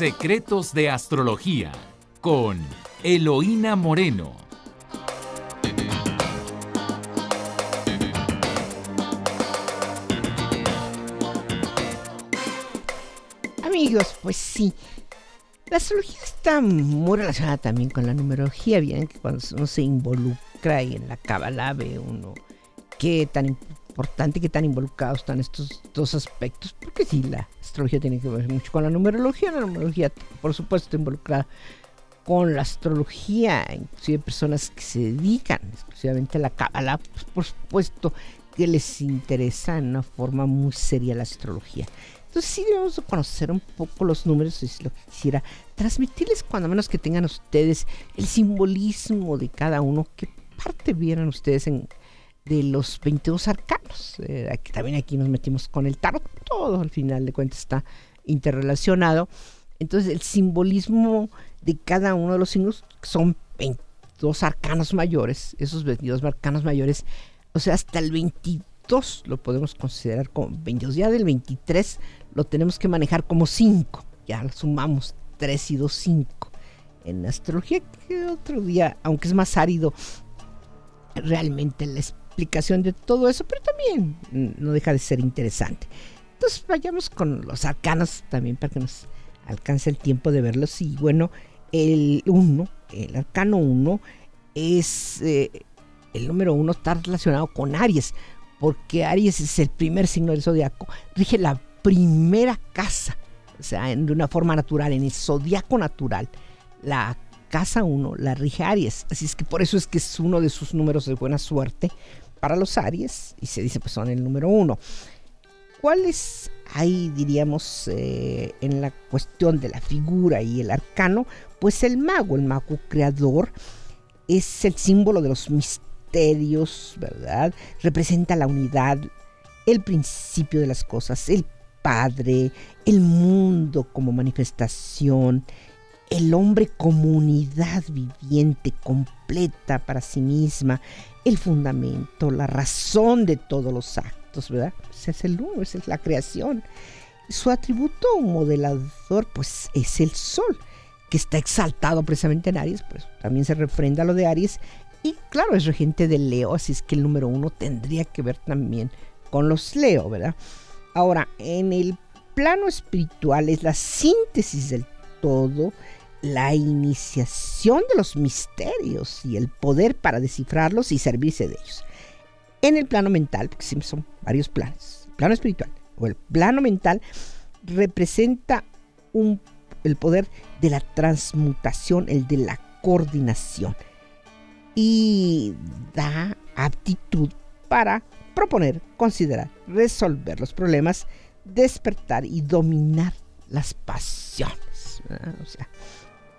Secretos de Astrología con Eloína Moreno. Amigos, pues sí. La astrología está muy relacionada también con la numerología. Bien, que cuando uno se involucra y en la cábala ve uno qué tan importante, qué tan involucrados están estos dos aspectos. Porque sí, la astrología tiene que ver mucho con la numerología. La numerología, por supuesto, involucrada con la astrología, inclusive personas que se dedican exclusivamente a la cábala, pues por supuesto que les interesa en una forma muy seria la astrología. Entonces sí debemos conocer un poco los números, es lo que quisiera transmitirles cuando menos que tengan ustedes el simbolismo de cada uno, qué parte vieran ustedes en, de los 22 arcanos. Eh, aquí, también aquí nos metimos con el tarot, todo al final de cuentas está interrelacionado. Entonces el simbolismo de cada uno de los signos son 22 arcanos mayores, esos 22 arcanos mayores, o sea, hasta el 22 lo podemos considerar como 22, ya del 23 lo tenemos que manejar como 5. Ya sumamos 3 y 2, 5. En astrología, que otro día, aunque es más árido, realmente la explicación de todo eso, pero también no deja de ser interesante. Entonces vayamos con los arcanos también para que nos alcance el tiempo de verlos. Y bueno, el 1, el arcano 1, es eh, el número 1 está relacionado con Aries, porque Aries es el primer signo del zodiaco, rige la primera casa, o sea, de una forma natural, en el zodiaco natural. La casa 1 la rige Aries, así es que por eso es que es uno de sus números de buena suerte para los Aries, y se dice pues son el número 1. ¿Cuáles hay, diríamos, eh, en la cuestión de la figura y el arcano? Pues el mago, el mago creador, es el símbolo de los misterios, ¿verdad? Representa la unidad, el principio de las cosas, el Padre, el mundo como manifestación, el hombre comunidad viviente completa para sí misma, el fundamento, la razón de todos los actos, ¿verdad? Ese es el uno, esa es la creación. Su atributo modelador, pues es el sol, que está exaltado precisamente en Aries, pues también se refrenda lo de Aries. Y claro, es regente de Leo, así es que el número uno tendría que ver también con los Leo, ¿verdad? Ahora, en el plano espiritual es la síntesis del todo, la iniciación de los misterios y el poder para descifrarlos y servirse de ellos. En el plano mental, porque son varios planos, el plano espiritual o el plano mental representa el poder de la transmutación, el de la coordinación y da aptitud para proponer, considerar, resolver los problemas, despertar y dominar las pasiones. O sea,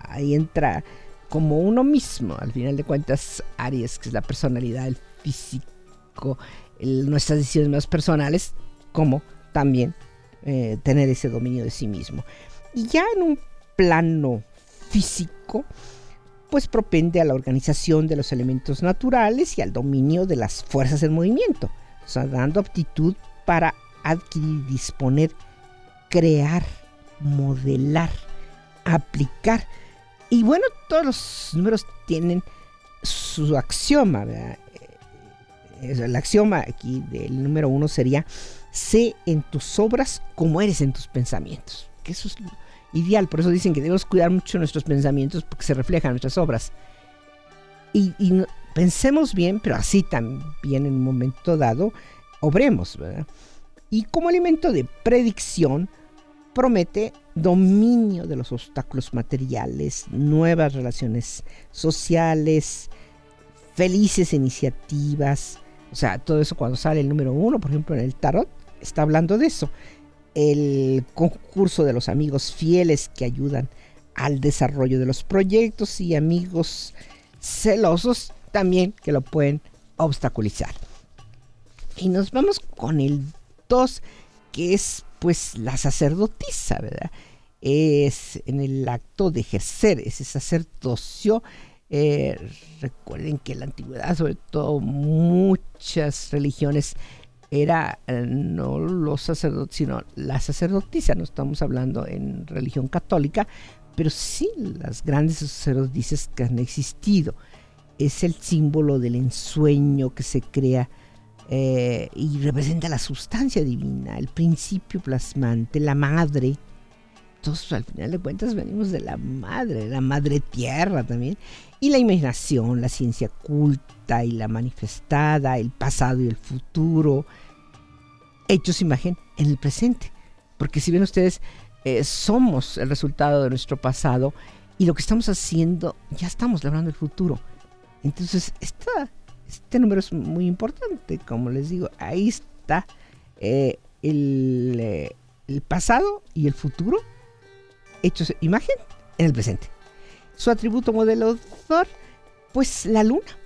ahí entra como uno mismo, al final de cuentas, Aries, que es la personalidad, el físico, nuestras decisiones más personales, como también eh, tener ese dominio de sí mismo. Y ya en un plano físico, pues propende a la organización de los elementos naturales y al dominio de las fuerzas en movimiento o sea, dando aptitud para adquirir, disponer, crear, modelar, aplicar. Y bueno, todos los números tienen su axioma. ¿verdad? Eh, el axioma aquí del número uno sería, sé en tus obras como eres en tus pensamientos. Que eso es ideal, por eso dicen que debemos cuidar mucho nuestros pensamientos porque se reflejan nuestras obras. Y, pensemos bien, pero así también en un momento dado obremos. Y como elemento de predicción, promete dominio de los obstáculos materiales, nuevas relaciones sociales, felices iniciativas. O sea, todo eso cuando sale el número uno, por ejemplo, en el tarot, está hablando de eso. El concurso de los amigos fieles que ayudan al desarrollo de los proyectos y amigos celosos también que lo pueden obstaculizar. Y nos vamos con el 2, que es pues la sacerdotisa, ¿verdad? Es en el acto de ejercer ese sacerdocio. Eh, recuerden que en la antigüedad, sobre todo muchas religiones era eh, no los sacerdotes, sino la sacerdotisa, no estamos hablando en religión católica, pero sí las grandes sacerdotisas que han existido. Es el símbolo del ensueño que se crea eh, y representa la sustancia divina, el principio plasmante, la madre. Todos al final de cuentas venimos de la madre, la madre tierra también. Y la imaginación, la ciencia culta y la manifestada, el pasado y el futuro, hechos imagen en el presente. Porque si ven ustedes, eh, somos el resultado de nuestro pasado y lo que estamos haciendo, ya estamos labrando el futuro. Entonces, este número es muy importante, como les digo, ahí está eh, el, eh, el, pasado y el futuro hechos imagen en el presente. Su atributo modelador, pues la luna.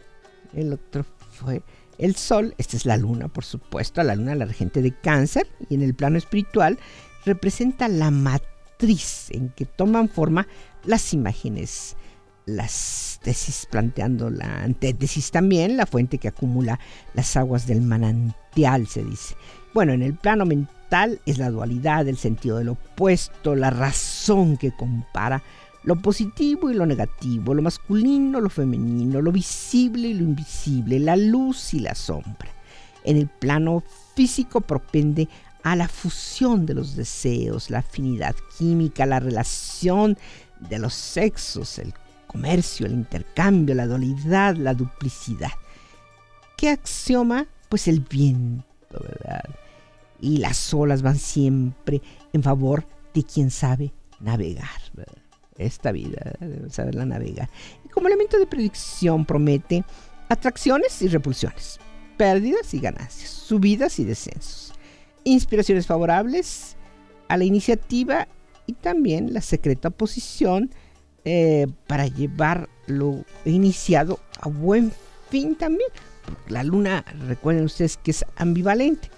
El otro fue el Sol, esta es la Luna, por supuesto, la Luna, la regente de cáncer, y en el plano espiritual representa la matriz en que toman forma las imágenes, las tesis planteando la antítesis también, la fuente que acumula las aguas del manantial, se dice. Bueno, en el plano mental es la dualidad, el sentido del opuesto, la razón que compara lo positivo y lo negativo, lo masculino, lo femenino, lo visible y lo invisible, la luz y la sombra. En el plano físico propende a la fusión de los deseos, la afinidad química, la relación de los sexos, el comercio, el intercambio, la dualidad, la duplicidad. ¿Qué axioma? Pues el viento, ¿verdad? Y las olas van siempre en favor de quien sabe navegar, ¿verdad? esta vida, saberla navegar. Y como elemento de predicción promete atracciones y repulsiones, pérdidas y ganancias, subidas y descensos, inspiraciones favorables a la iniciativa y también la secreta posición eh, para llevar lo iniciado a buen fin también. La luna, recuerden ustedes que es ambivalente.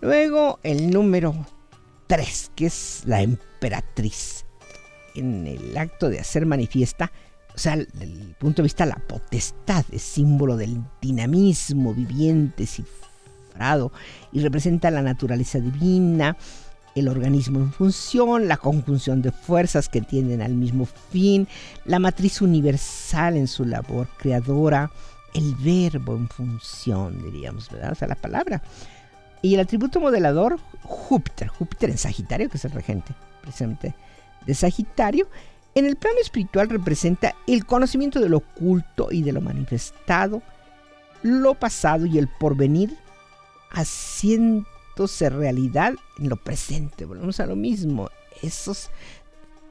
Luego el número 3, que es la emperatriz en el acto de hacer manifiesta, o sea, desde el punto de vista la potestad, es símbolo del dinamismo viviente, cifrado, y representa la naturaleza divina, el organismo en función, la conjunción de fuerzas que tienden al mismo fin, la matriz universal en su labor creadora, el verbo en función, diríamos, ¿verdad? O sea, la palabra. Y el atributo modelador, Júpiter, Júpiter en Sagitario, que es el regente, precisamente de Sagitario, en el plano espiritual representa el conocimiento de lo oculto y de lo manifestado, lo pasado y el porvenir, haciéndose realidad en lo presente. Volvemos a lo mismo. Esos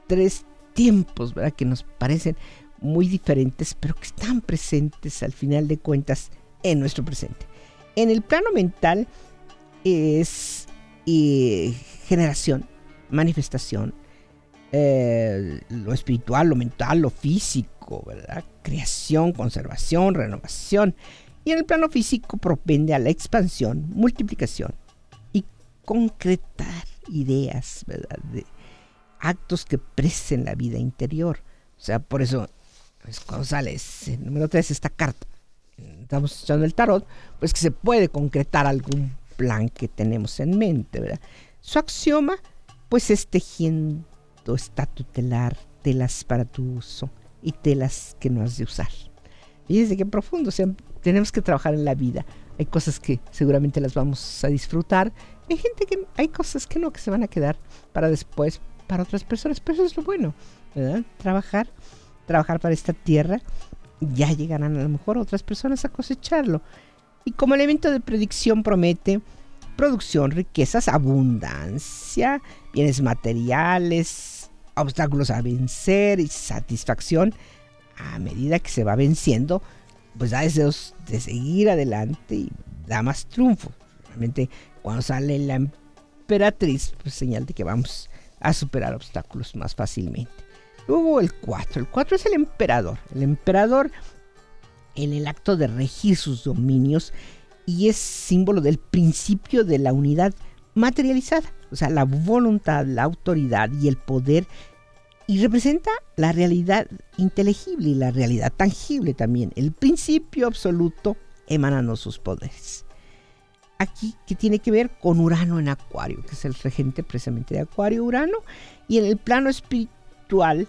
tres tiempos, ¿verdad? Que nos parecen muy diferentes, pero que están presentes al final de cuentas en nuestro presente. En el plano mental es eh, generación, manifestación, eh, lo espiritual, lo mental, lo físico, ¿verdad? Creación, conservación, renovación. Y en el plano físico propende a la expansión, multiplicación concretar ideas, ¿verdad? De actos que presen la vida interior. O sea, por eso, pues, cuando sale el número 3, esta carta, estamos echando el tarot, pues que se puede concretar algún plan que tenemos en mente, ¿verdad? Su axioma, pues es tejiendo está tutelar telas para tu uso y telas que no has de usar. Fíjense qué profundo, o sea, tenemos que trabajar en la vida. Hay cosas que seguramente las vamos a disfrutar. Hay gente que hay cosas que no, que se van a quedar para después, para otras personas, pero eso es lo bueno. Trabajar, trabajar para esta tierra, ya llegarán a lo mejor otras personas a cosecharlo. Y como elemento de predicción promete producción, riquezas, abundancia, bienes materiales, obstáculos a vencer y satisfacción a medida que se va venciendo, pues da deseos de seguir adelante y da más triunfo. Realmente cuando sale la emperatriz, pues señal de que vamos a superar obstáculos más fácilmente. Luego el 4. El 4 es el emperador. El emperador en el acto de regir sus dominios y es símbolo del principio de la unidad materializada, o sea, la voluntad, la autoridad y el poder, y representa la realidad inteligible y la realidad tangible también, el principio absoluto emanando sus poderes. Aquí que tiene que ver con Urano en Acuario, que es el regente precisamente de Acuario, Urano, y en el plano espiritual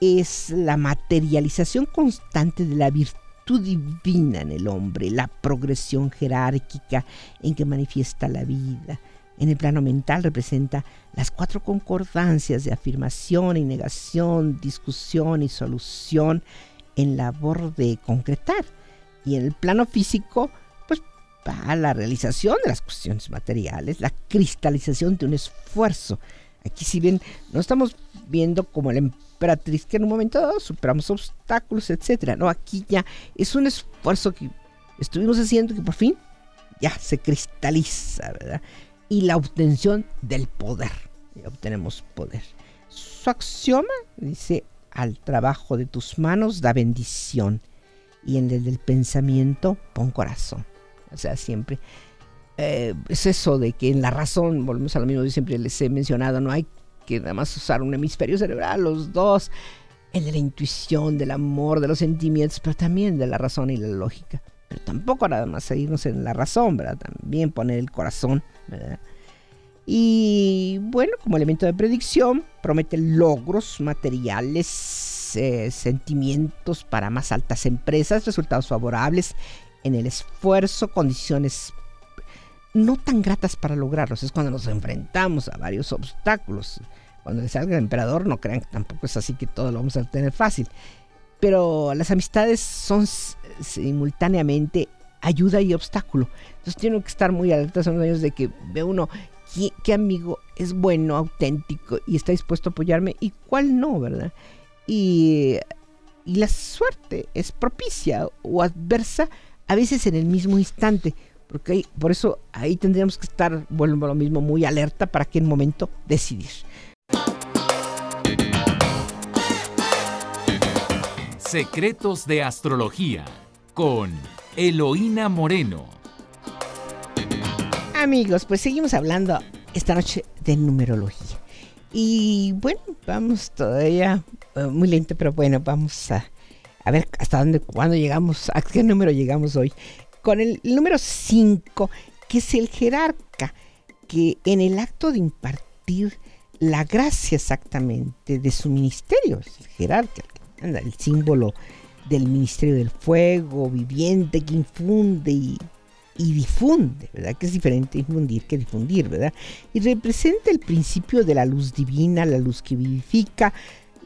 es la materialización constante de la virtud divina en el hombre, la progresión jerárquica en que manifiesta la vida. En el plano mental representa las cuatro concordancias de afirmación y negación, discusión y solución en labor de concretar. Y en el plano físico, la realización de las cuestiones materiales, la cristalización de un esfuerzo. Aquí si bien no estamos viendo como la emperatriz que en un momento dado superamos obstáculos, etcétera. No, aquí ya es un esfuerzo que estuvimos haciendo que por fin ya se cristaliza, ¿verdad? y la obtención del poder. Y obtenemos poder. Su axioma dice, al trabajo de tus manos da bendición y en el del pensamiento pon corazón. O sea, siempre eh, es eso de que en la razón, volvemos a lo mismo, yo siempre les he mencionado, no hay que nada más usar un hemisferio cerebral, los dos, el de la intuición, del amor, de los sentimientos, pero también de la razón y la lógica. Pero tampoco nada más seguirnos en la razón, ¿verdad? También poner el corazón, ¿verdad? Y bueno, como elemento de predicción, promete logros materiales, eh, sentimientos para más altas empresas, resultados favorables en el esfuerzo, condiciones no tan gratas para lograrlos. Es cuando nos enfrentamos a varios obstáculos. Cuando le salga el emperador, no crean que tampoco es así que todo lo vamos a tener fácil pero las amistades son simultáneamente ayuda y obstáculo. Entonces tienen que estar muy alertas en los años de que ve uno qué, amigo es bueno, auténtico y está dispuesto a apoyarme y cuál no, ¿verdad? Y, y la suerte es propicia o adversa a veces en el mismo instante. Porque por eso ahí tendríamos que estar, bueno, lo mismo, muy alerta para que en momento decidir. Secretos de Astrología con Eloína Moreno. Amigos, pues seguimos hablando esta noche de numerología. Y bueno, vamos todavía eh, muy lento, pero bueno, vamos a, a ver hasta dónde, cuándo llegamos, a qué número llegamos hoy. Con el número 5, que es el jerarca, que en el acto de impartir la gracia exactamente de su ministerio, es el jerarca, el símbolo del Ministerio del Fuego, viviente, que infunde y, difunde, ¿verdad? Que es diferente infundir que difundir, ¿verdad? Y representa el principio de la luz divina, la luz que vivifica,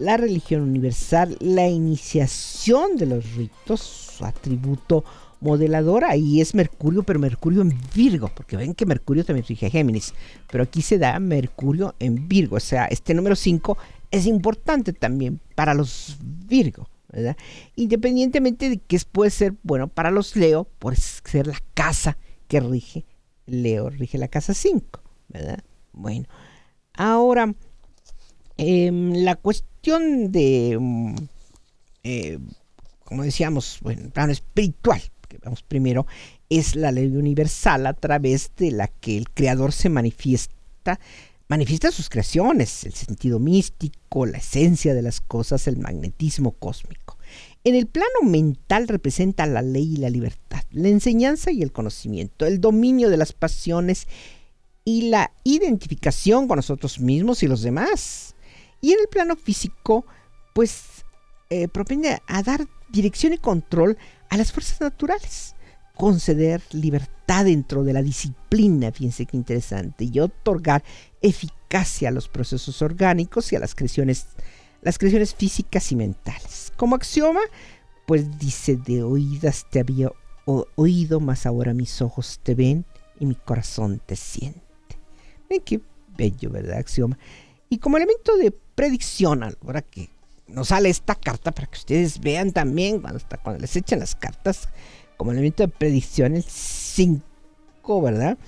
la religión universal, la iniciación de los ritos, su atributo modelador, ahí es Mercurio, pero Mercurio en Virgo, porque ven que Mercurio también rige Géminis, pero aquí se da Mercurio en Virgo, o sea, este número 5 es importante también para los Virgo, ¿verdad? Independientemente de que puede ser, bueno, para los Leo, por ser la casa que rige, Leo rige la casa 5, ¿verdad? Bueno, ahora, em, la cuestión de, mm, eh, como decíamos, bueno, plano espiritual, que vamos primero, es la ley universal a través de la que el creador se manifiesta manifiesta sus creaciones, el sentido místico, la esencia de las cosas, el magnetismo cósmico. En el plano mental representa la ley y la libertad, la enseñanza y el conocimiento, el dominio de las pasiones y la identificación con nosotros mismos y los demás. Y en el plano físico, pues eh, propende a dar dirección y control a las fuerzas naturales, conceder libertad dentro de la disciplina, fíjense qué interesante, y otorgar eficacia a los procesos orgánicos y a las creaciones, las creaciones físicas y mentales. Como axioma, pues dice, de oídas te había oído, mas ahora mis ojos te ven y mi corazón te siente. Ven qué bello, ¿verdad? Axioma. Y como elemento de predicción, ahora que nos sale esta carta para que ustedes vean también cuando, está, cuando les echan las cartas, como elemento de predicción, el 5, ¿verdad?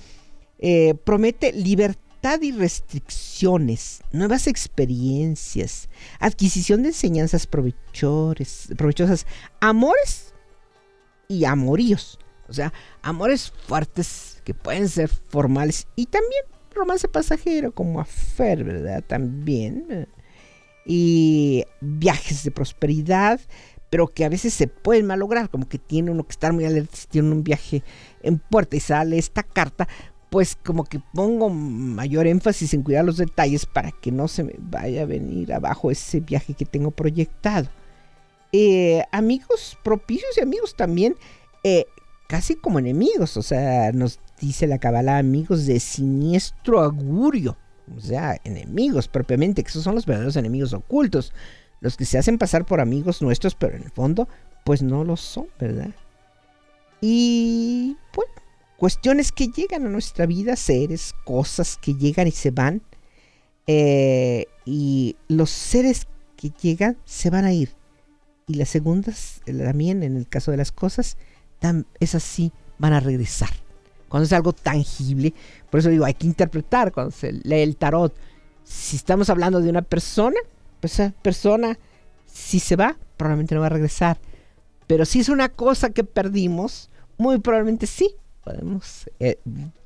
Eh, promete libertad y restricciones, nuevas experiencias, adquisición de enseñanzas provechosas, amores y amoríos. O sea, amores fuertes que pueden ser formales y también romance pasajero como afer, ¿verdad? También. Y viajes de prosperidad, pero que a veces se pueden malograr, como que tiene uno que estar muy alerta si tiene un viaje en puerta y sale esta carta, pues como que pongo mayor énfasis en cuidar los detalles para que no se me vaya a venir abajo ese viaje que tengo proyectado. Eh, amigos propicios y amigos también eh, casi como enemigos, o sea, nos dice la cabala amigos de siniestro augurio, o sea, enemigos propiamente, que esos son los verdaderos enemigos ocultos, los que se hacen pasar por amigos nuestros, pero en el fondo, pues no lo son, ¿verdad? Y bueno, cuestiones que llegan a nuestra vida, seres, cosas que llegan y se van. Eh, y los seres que llegan se van a ir. Y las segundas, también en el caso de las cosas, es así, van a regresar. Cuando es algo tangible, por eso digo, hay que interpretar cuando se lee el tarot. Si estamos hablando de una persona, pues esa persona, si se va, probablemente no va a regresar. Pero si es una cosa que perdimos, muy probablemente sí, podemos, eh,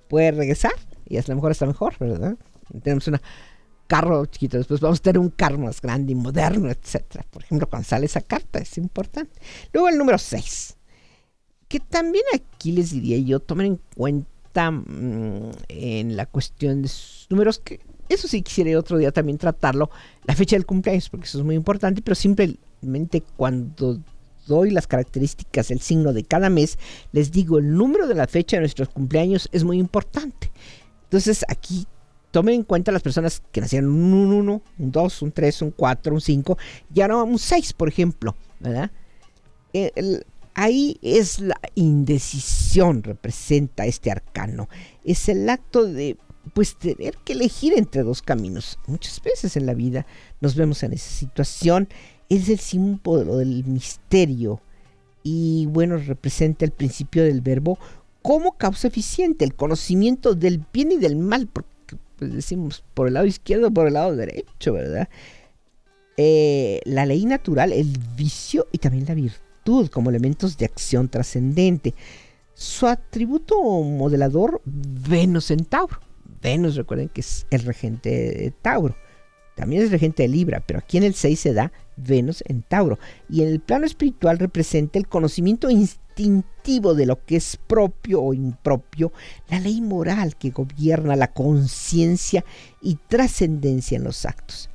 puede regresar y a lo mejor está mejor, ¿verdad? Tenemos un carro chiquito, después vamos a tener un carro más grande y moderno, etcétera. Por ejemplo, cuando sale esa carta es importante. Luego el número 6, que también aquí les diría yo, tomen en cuenta mm, en la cuestión de sus números, que eso sí quisiera otro día también tratarlo, la fecha del cumpleaños, porque eso es muy importante, pero simplemente cuando doy las características, el signo de cada mes, les digo el número de la fecha de nuestros cumpleaños es muy importante. Entonces aquí tomen en cuenta las personas que nacieron un 1, un 2, un 3, un 4, un 5 y ahora un 6, por ejemplo, ¿verdad? Ahí es la indecisión, representa este arcano. Es el acto de pues tener que elegir entre dos caminos. Muchas veces en la vida nos vemos en esa situación es el símbolo del misterio y bueno, representa el principio del verbo como causa eficiente, el conocimiento del bien y del mal, porque pues, decimos por el lado izquierdo, por el lado derecho, ¿verdad? Eh, la ley natural, el vicio y también la virtud como elementos de acción trascendente. Su atributo modelador, Venus en Tauro. Venus, recuerden que es el regente de Tauro. También es regente de Libra, pero aquí en el 6 se da Venus en Tauro. Y en el plano espiritual representa el conocimiento instintivo de lo que es propio o impropio, la ley moral que gobierna la conciencia y trascendencia en los actos.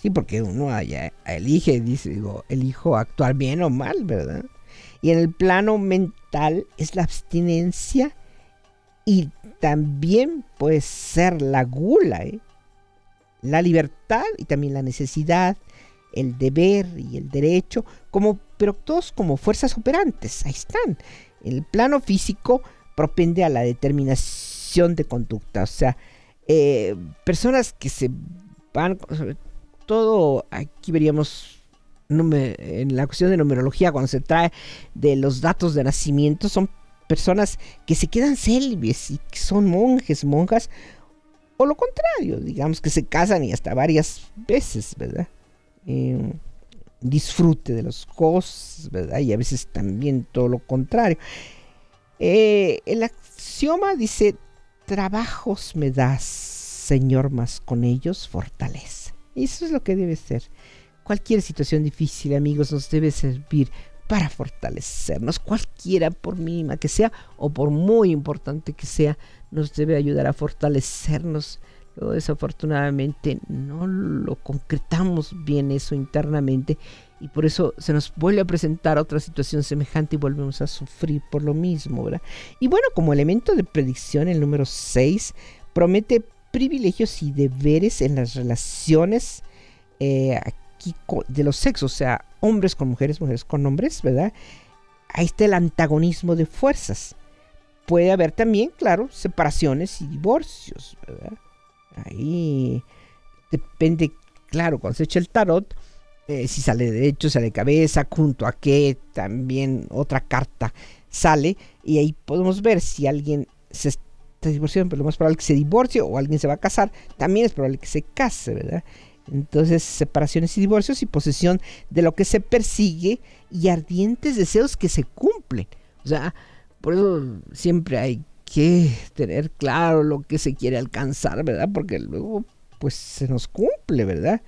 Sí, porque uno allá elige, dice, digo, elijo actuar bien o mal, ¿verdad? Y en el plano mental es la abstinencia y también puede ser la gula, ¿eh? la libertad y también la necesidad, el deber y el derecho, como, pero todos como fuerzas operantes, ahí están. El plano físico propende a la determinación de conducta, o sea, eh, personas que se van, todo aquí veríamos en la cuestión de numerología, cuando se trae de los datos de nacimiento, son personas que se quedan célibes y que son monjes, monjas, o lo contrario, digamos que se casan y hasta varias veces, ¿verdad? Eh, disfrute de los gozos, ¿verdad? Y a veces también todo lo contrario. Eh, el axioma dice, trabajos me das, Señor, más con ellos fortaleza. Eso es lo que debe ser. Cualquier situación difícil, amigos, nos debe servir para fortalecernos, cualquiera por mínima que sea o por muy importante que sea, nos debe ayudar a fortalecernos. Luego, desafortunadamente, no lo concretamos bien eso internamente y por eso se nos vuelve a presentar otra situación semejante y volvemos a sufrir por lo mismo, ¿verdad? Y bueno, como elemento de predicción, el número 6 promete privilegios y deberes en las relaciones eh, aquí de los sexos, o sea, hombres con mujeres, mujeres con hombres, ¿verdad? Ahí está el antagonismo de fuerzas puede haber también, claro, separaciones y divorcios, ¿verdad? Ahí depende, claro, cuando se echa el tarot, eh, si sale de derecho, sale cabeza, junto a qué, también otra carta sale, y ahí podemos ver si alguien se está divorciando, pero lo más probable es que se divorcie o alguien se va a casar, también es probable que se case, ¿verdad? Entonces, separaciones y divorcios y posesión de lo que se persigue y ardientes deseos que se cumplen. O sea, por eso siempre hay que tener claro lo que se quiere alcanzar, ¿verdad? Porque luego pues se nos cumple, ¿verdad?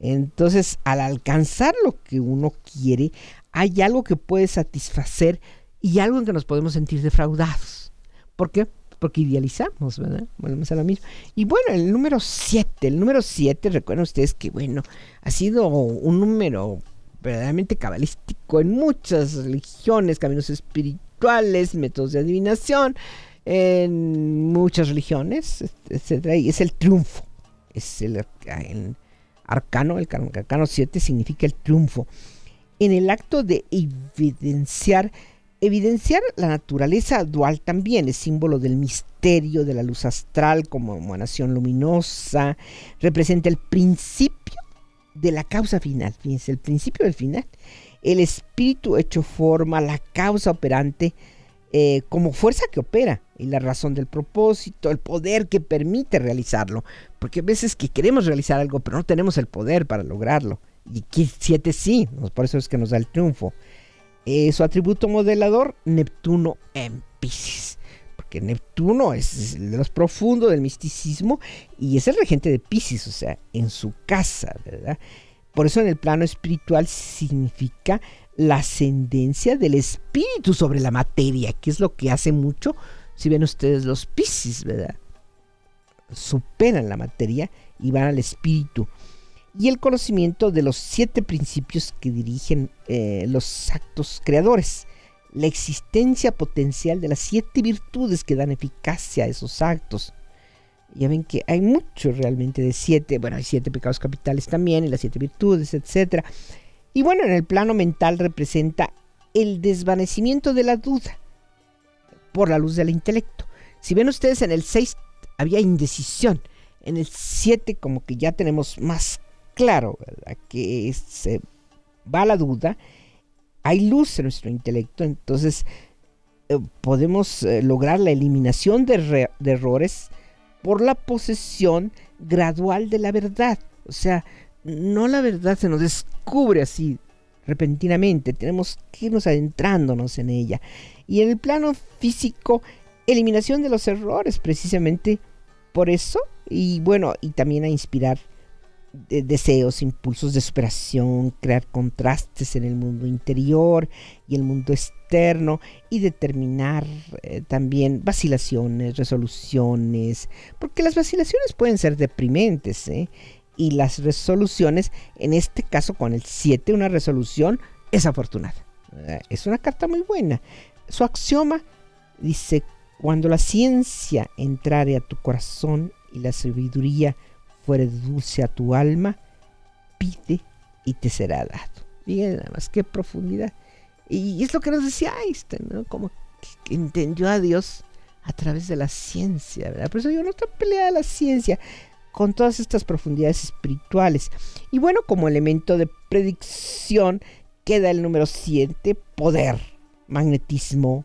Entonces, al alcanzar lo que uno quiere, hay algo que puede satisfacer y algo en que nos podemos sentir defraudados. ¿Por qué? Porque idealizamos, ¿verdad? Volvemos a lo mismo. Y bueno, el número 7, el número 7, recuerden ustedes que, bueno, ha sido un número verdaderamente cabalístico en muchas religiones, caminos espirituales, métodos de adivinación, en muchas religiones, etc. Y es el triunfo. Es el, arcano, el arcano 7 significa el triunfo. En el acto de evidenciar, evidenciar la naturaleza dual también es símbolo del misterio de la luz astral como emanación luminosa, representa el principio de la causa final, fíjense, el principio del final. El espíritu hecho forma, la causa operante, eh, como fuerza que opera y la razón del propósito, el poder que permite realizarlo. Porque a veces que queremos realizar algo, pero no tenemos el poder para lograrlo. Y aquí siete sí, por eso es que nos da el triunfo. Eh, su atributo modelador, Neptuno en Pisces. Porque Neptuno es el de los profundos del misticismo y es el regente de Pisces, o sea, en su casa, ¿verdad? Por eso en el plano espiritual significa la ascendencia del espíritu sobre la materia, que es lo que hace mucho, si ven ustedes los Pisces, ¿verdad? Superan la materia y van al espíritu. Y el conocimiento de los siete principios que dirigen eh, los actos creadores. La existencia potencial de las siete virtudes que dan eficacia a esos actos. Ya ven que hay mucho realmente de siete, bueno, hay siete pecados capitales también, y las siete virtudes, etcétera y bueno, en el plano mental representa el desvanecimiento de la duda por la luz del intelecto. Si ven ustedes en el 6 había indecisión, en el 7 como que ya tenemos más claro que se va la duda, hay luz en nuestro intelecto, entonces eh, podemos eh, lograr la eliminación de, de errores por la posesión gradual de la verdad. O sea, no la verdad se nos descubre así repentinamente, tenemos que irnos adentrándonos en ella. Y en el plano físico, eliminación de los errores, precisamente por eso, y bueno, y también a inspirar deseos, impulsos de superación, crear contrastes en el mundo interior y el mundo externo y determinar eh, también vacilaciones, resoluciones, porque las vacilaciones pueden ser deprimentes, ¿eh? y las resoluciones, en este caso con el 7, una resolución es afortunada. Eh, es una carta muy buena. Su axioma dice, cuando la ciencia entrare a tu corazón y la sabiduría fuere dulce a tu alma, pide y te será dado. Bien, nada más qué profundidad. Y es lo que nos decía Einstein, ¿no? Como que entendió a Dios a través de la ciencia, ¿verdad? Por eso yo no estoy peleada la ciencia con todas estas profundidades espirituales. Y bueno, como elemento de predicción queda el número 7, poder, magnetismo,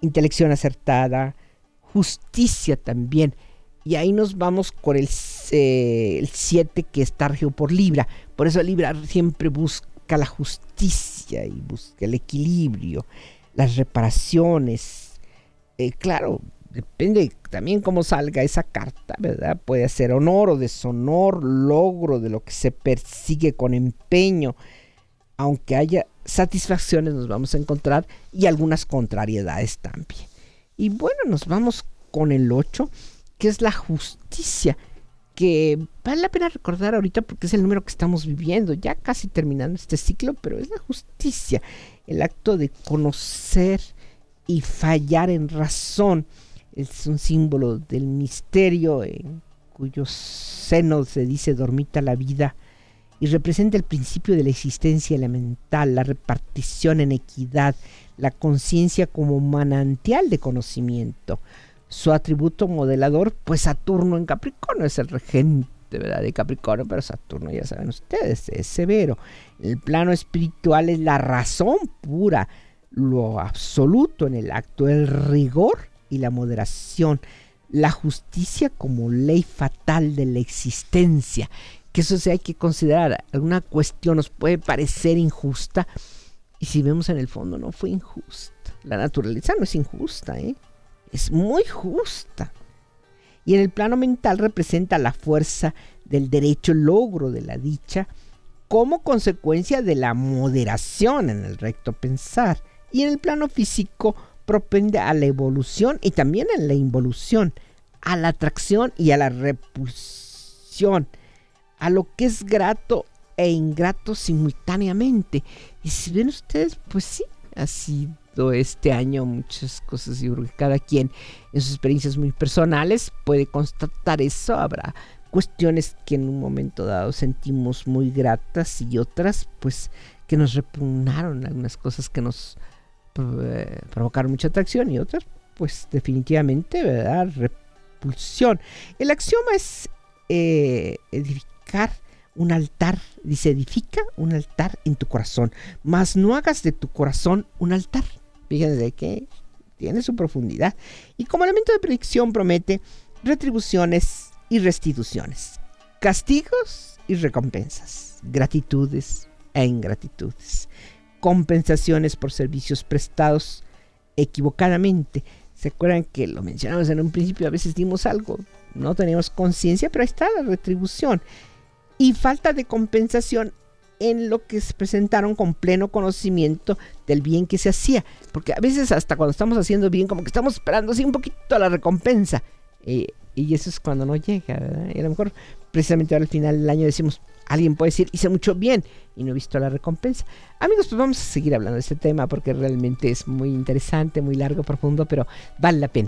intelección acertada, justicia también. Y ahí nos vamos con el 7 que está regido por Libra. Por eso Libra siempre busca la justicia y busca el equilibrio, las reparaciones. Eh, claro, depende también cómo salga esa carta, ¿verdad? Puede ser honor o deshonor, logro de lo que se persigue con empeño. Aunque haya satisfacciones, nos vamos a encontrar y algunas contrariedades también. Y bueno, nos vamos con el 8, que es la justicia, que vale la pena recordar ahorita porque es el número que estamos viviendo, ya casi terminando este ciclo, pero es la justicia, el acto de conocer y fallar en razón es un símbolo del misterio en cuyo seno se dice dormita la vida y representa el principio de la existencia elemental, la repartición en equidad, la conciencia como manantial de conocimiento. Su atributo modelador, pues Saturno en Capricornio es el regente ¿verdad? de Capricornio, pero Saturno ya saben ustedes, es severo. El plano espiritual es la razón pura, lo absoluto en el acto, el rigor y la moderación, la justicia como ley fatal de la existencia, que eso sí hay que considerar, alguna cuestión nos puede parecer injusta y si vemos en el fondo no fue injusta. La naturaleza no es injusta, ¿eh? Es muy justa. Y en el plano mental representa la fuerza del derecho, logro de la dicha como consecuencia de la moderación en el recto pensar. Y en el plano físico propende a la evolución y también en la involución, a la atracción y a la repulsión, a lo que es grato e ingrato simultáneamente. Y si ven ustedes, pues sí, ha este año muchas cosas. Que cada quien en sus experiencias muy personales puede constatar eso. Habrá cuestiones que en un momento dado sentimos muy gratas y otras pues que nos repugnaron, algunas cosas que nos eh, provocaron mucha atracción y otras pues definitivamente, ¿verdad? Repulsión. El axioma es eh, edificar un altar, dice, edifica un altar en tu corazón, mas no hagas de tu corazón un altar. Fíjense que tiene su profundidad. Y como elemento de predicción promete retribuciones y restituciones, castigos y recompensas, gratitudes e ingratitudes, compensaciones por servicios prestados equivocadamente. ¿Se acuerdan que lo mencionamos en un principio? A veces dimos algo, no teníamos conciencia, pero ahí está la retribución. Y falta de compensación en lo que se presentaron con pleno conocimiento del bien que se hacía. Porque a veces hasta cuando estamos haciendo bien, como que estamos esperando así un poquito la recompensa. Eh, y eso es cuando no llega, ¿verdad? Y a lo mejor precisamente ahora al final del año decimos, alguien puede decir, hice mucho bien y no he visto la recompensa. Amigos, pues vamos a seguir hablando de este tema porque realmente es muy interesante, muy largo, profundo, pero vale la pena.